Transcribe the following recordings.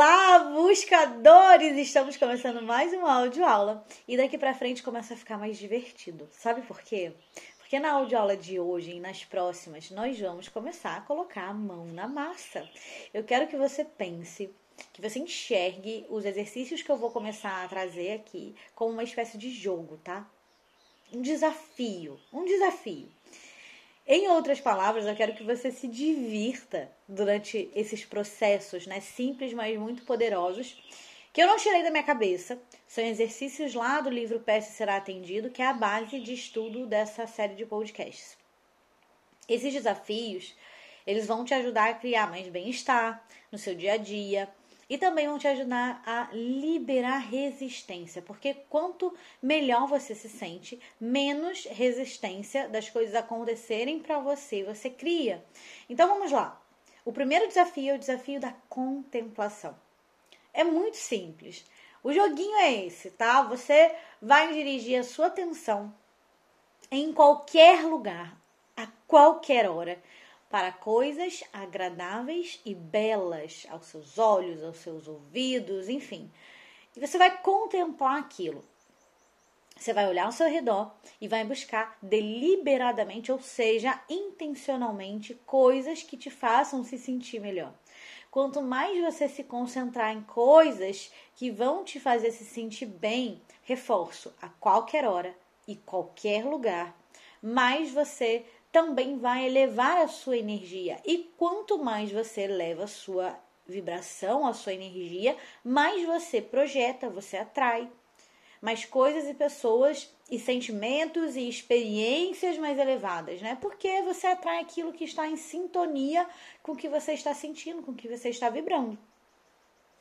Olá, buscadores! Estamos começando mais uma audioaula e daqui para frente começa a ficar mais divertido. Sabe por quê? Porque na audioaula de hoje e nas próximas nós vamos começar a colocar a mão na massa. Eu quero que você pense, que você enxergue os exercícios que eu vou começar a trazer aqui como uma espécie de jogo, tá? Um desafio, um desafio. Em outras palavras, eu quero que você se divirta durante esses processos, né, simples, mas muito poderosos, que eu não tirei da minha cabeça. São exercícios lá do livro PS Será Atendido, que é a base de estudo dessa série de podcasts. Esses desafios, eles vão te ajudar a criar mais bem-estar no seu dia a dia, e também vão te ajudar a liberar resistência, porque quanto melhor você se sente, menos resistência das coisas acontecerem para você você cria. Então vamos lá. O primeiro desafio é o desafio da contemplação. É muito simples. O joguinho é esse, tá? Você vai dirigir a sua atenção em qualquer lugar, a qualquer hora, para coisas agradáveis e belas aos seus olhos, aos seus ouvidos, enfim. E você vai contemplar aquilo. Você vai olhar ao seu redor e vai buscar deliberadamente, ou seja, intencionalmente, coisas que te façam se sentir melhor. Quanto mais você se concentrar em coisas que vão te fazer se sentir bem, reforço, a qualquer hora e qualquer lugar, mais você também vai elevar a sua energia. E quanto mais você eleva a sua vibração, a sua energia, mais você projeta, você atrai mais coisas e pessoas e sentimentos e experiências mais elevadas, né? Porque você atrai aquilo que está em sintonia com o que você está sentindo, com o que você está vibrando.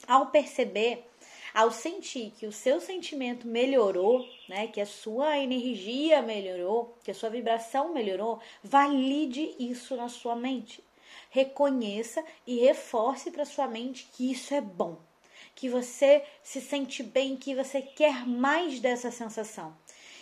Ao perceber ao sentir que o seu sentimento melhorou, né, que a sua energia melhorou, que a sua vibração melhorou, valide isso na sua mente. Reconheça e reforce para sua mente que isso é bom, que você se sente bem, que você quer mais dessa sensação.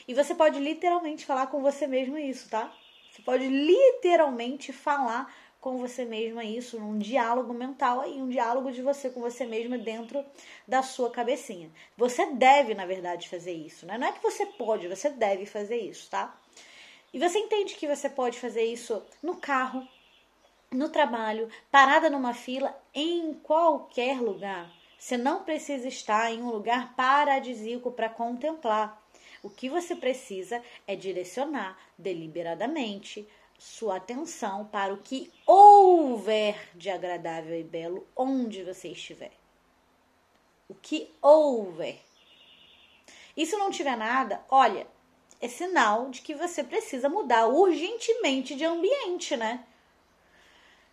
E você pode literalmente falar com você mesmo isso, tá? Você pode literalmente falar com você mesma isso, num diálogo mental aí, um diálogo de você com você mesma dentro da sua cabecinha. Você deve, na verdade, fazer isso, né? Não é que você pode, você deve fazer isso, tá? E você entende que você pode fazer isso no carro, no trabalho, parada numa fila, em qualquer lugar. Você não precisa estar em um lugar paradisíaco para contemplar. O que você precisa é direcionar deliberadamente sua atenção para o que houver de agradável e belo onde você estiver. O que houver. E se não tiver nada, olha, é sinal de que você precisa mudar urgentemente de ambiente, né?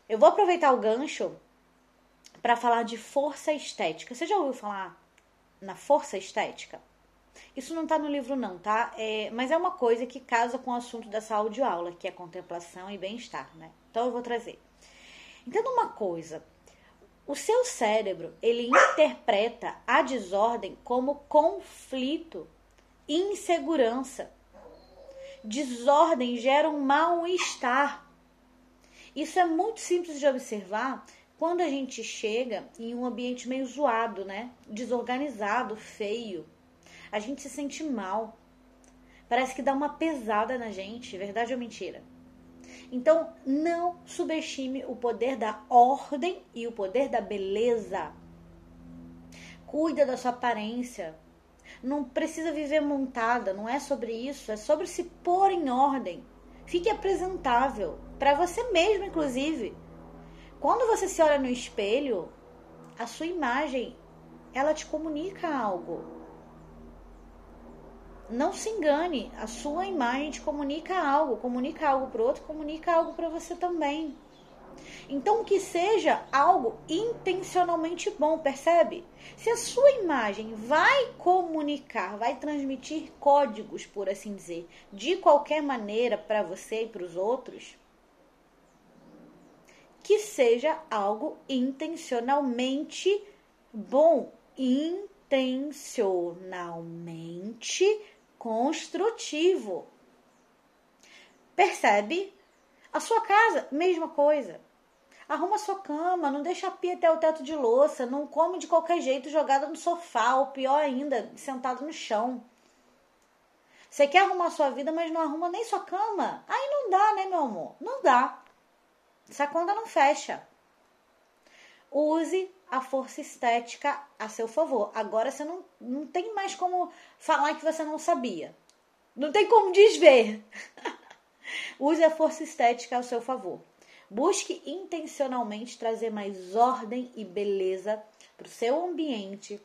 Eu vou aproveitar o gancho para falar de força estética. Você já ouviu falar na força estética? Isso não está no livro, não, tá? É, mas é uma coisa que casa com o assunto dessa audioaula, que é contemplação e bem-estar, né? Então eu vou trazer. Entenda uma coisa. O seu cérebro, ele interpreta a desordem como conflito, insegurança. Desordem gera um mal-estar. Isso é muito simples de observar quando a gente chega em um ambiente meio zoado, né? Desorganizado, feio a gente se sente mal. Parece que dá uma pesada na gente, verdade ou mentira? Então, não subestime o poder da ordem e o poder da beleza. Cuida da sua aparência. Não precisa viver montada, não é sobre isso, é sobre se pôr em ordem. Fique apresentável, para você mesmo, inclusive. Quando você se olha no espelho, a sua imagem, ela te comunica algo. Não se engane, a sua imagem comunica algo, comunica algo para o outro, comunica algo para você também. Então, que seja algo intencionalmente bom, percebe? Se a sua imagem vai comunicar, vai transmitir códigos, por assim dizer, de qualquer maneira para você e para os outros, que seja algo intencionalmente bom, intencionalmente construtivo. Percebe? A sua casa, mesma coisa. Arruma sua cama, não deixa a pia até o teto de louça, não come de qualquer jeito jogada no sofá, ou pior ainda, sentado no chão. Você quer arrumar sua vida, mas não arruma nem sua cama. Aí não dá, né, meu amor? Não dá. Essa conta não fecha. Use a força estética a seu favor. Agora você não, não tem mais como falar que você não sabia. Não tem como desver. Use a força estética ao seu favor. Busque intencionalmente trazer mais ordem e beleza para o seu ambiente,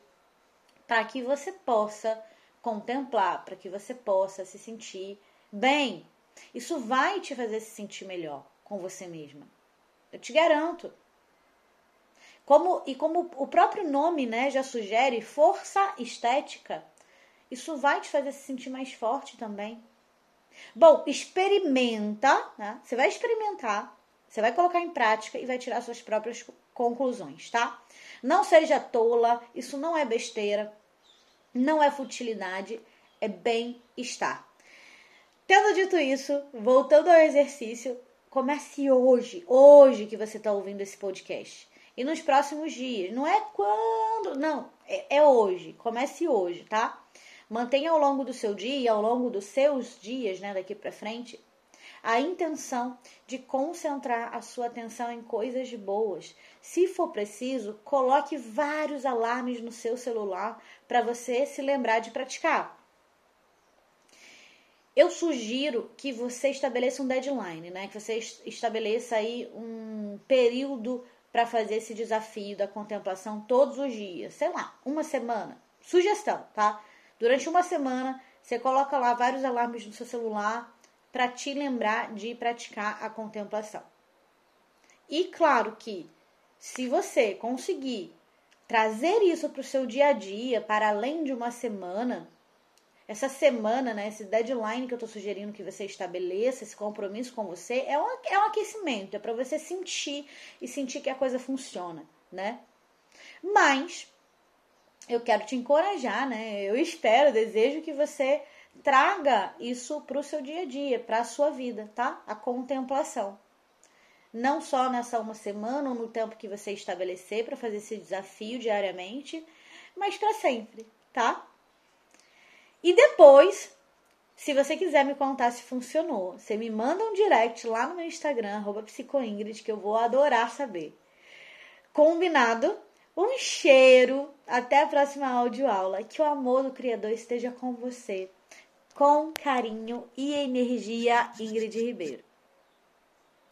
para que você possa contemplar, para que você possa se sentir bem. Isso vai te fazer se sentir melhor com você mesma. Eu te garanto. Como, e como o próprio nome né, já sugere, força estética, isso vai te fazer se sentir mais forte também. Bom, experimenta, né? Você vai experimentar, você vai colocar em prática e vai tirar suas próprias conclusões, tá? Não seja tola, isso não é besteira, não é futilidade, é bem-estar. Tendo dito isso, voltando ao exercício, comece hoje, hoje que você está ouvindo esse podcast. E nos próximos dias. Não é quando, não, é, é hoje. Comece hoje, tá? Mantenha ao longo do seu dia, ao longo dos seus dias, né, daqui para frente, a intenção de concentrar a sua atenção em coisas boas. Se for preciso, coloque vários alarmes no seu celular para você se lembrar de praticar. Eu sugiro que você estabeleça um deadline, né? Que você estabeleça aí um período para fazer esse desafio da contemplação todos os dias. Sei lá, uma semana. Sugestão, tá? Durante uma semana, você coloca lá vários alarmes no seu celular para te lembrar de praticar a contemplação. E claro que se você conseguir trazer isso para o seu dia a dia, para além de uma semana, essa semana, né, esse deadline que eu estou sugerindo que você estabeleça, esse compromisso com você, é um, é um aquecimento, é para você sentir e sentir que a coisa funciona, né? Mas eu quero te encorajar, né? Eu espero, desejo que você traga isso para o seu dia a dia, para a sua vida, tá? A contemplação. Não só nessa uma semana ou no tempo que você estabelecer para fazer esse desafio diariamente, mas para sempre, tá? E depois, se você quiser me contar se funcionou, você me manda um direct lá no meu Instagram, psicoingrid, que eu vou adorar saber. Combinado? Um cheiro. Até a próxima audioaula. Que o amor do Criador esteja com você. Com carinho e energia, Ingrid Ribeiro.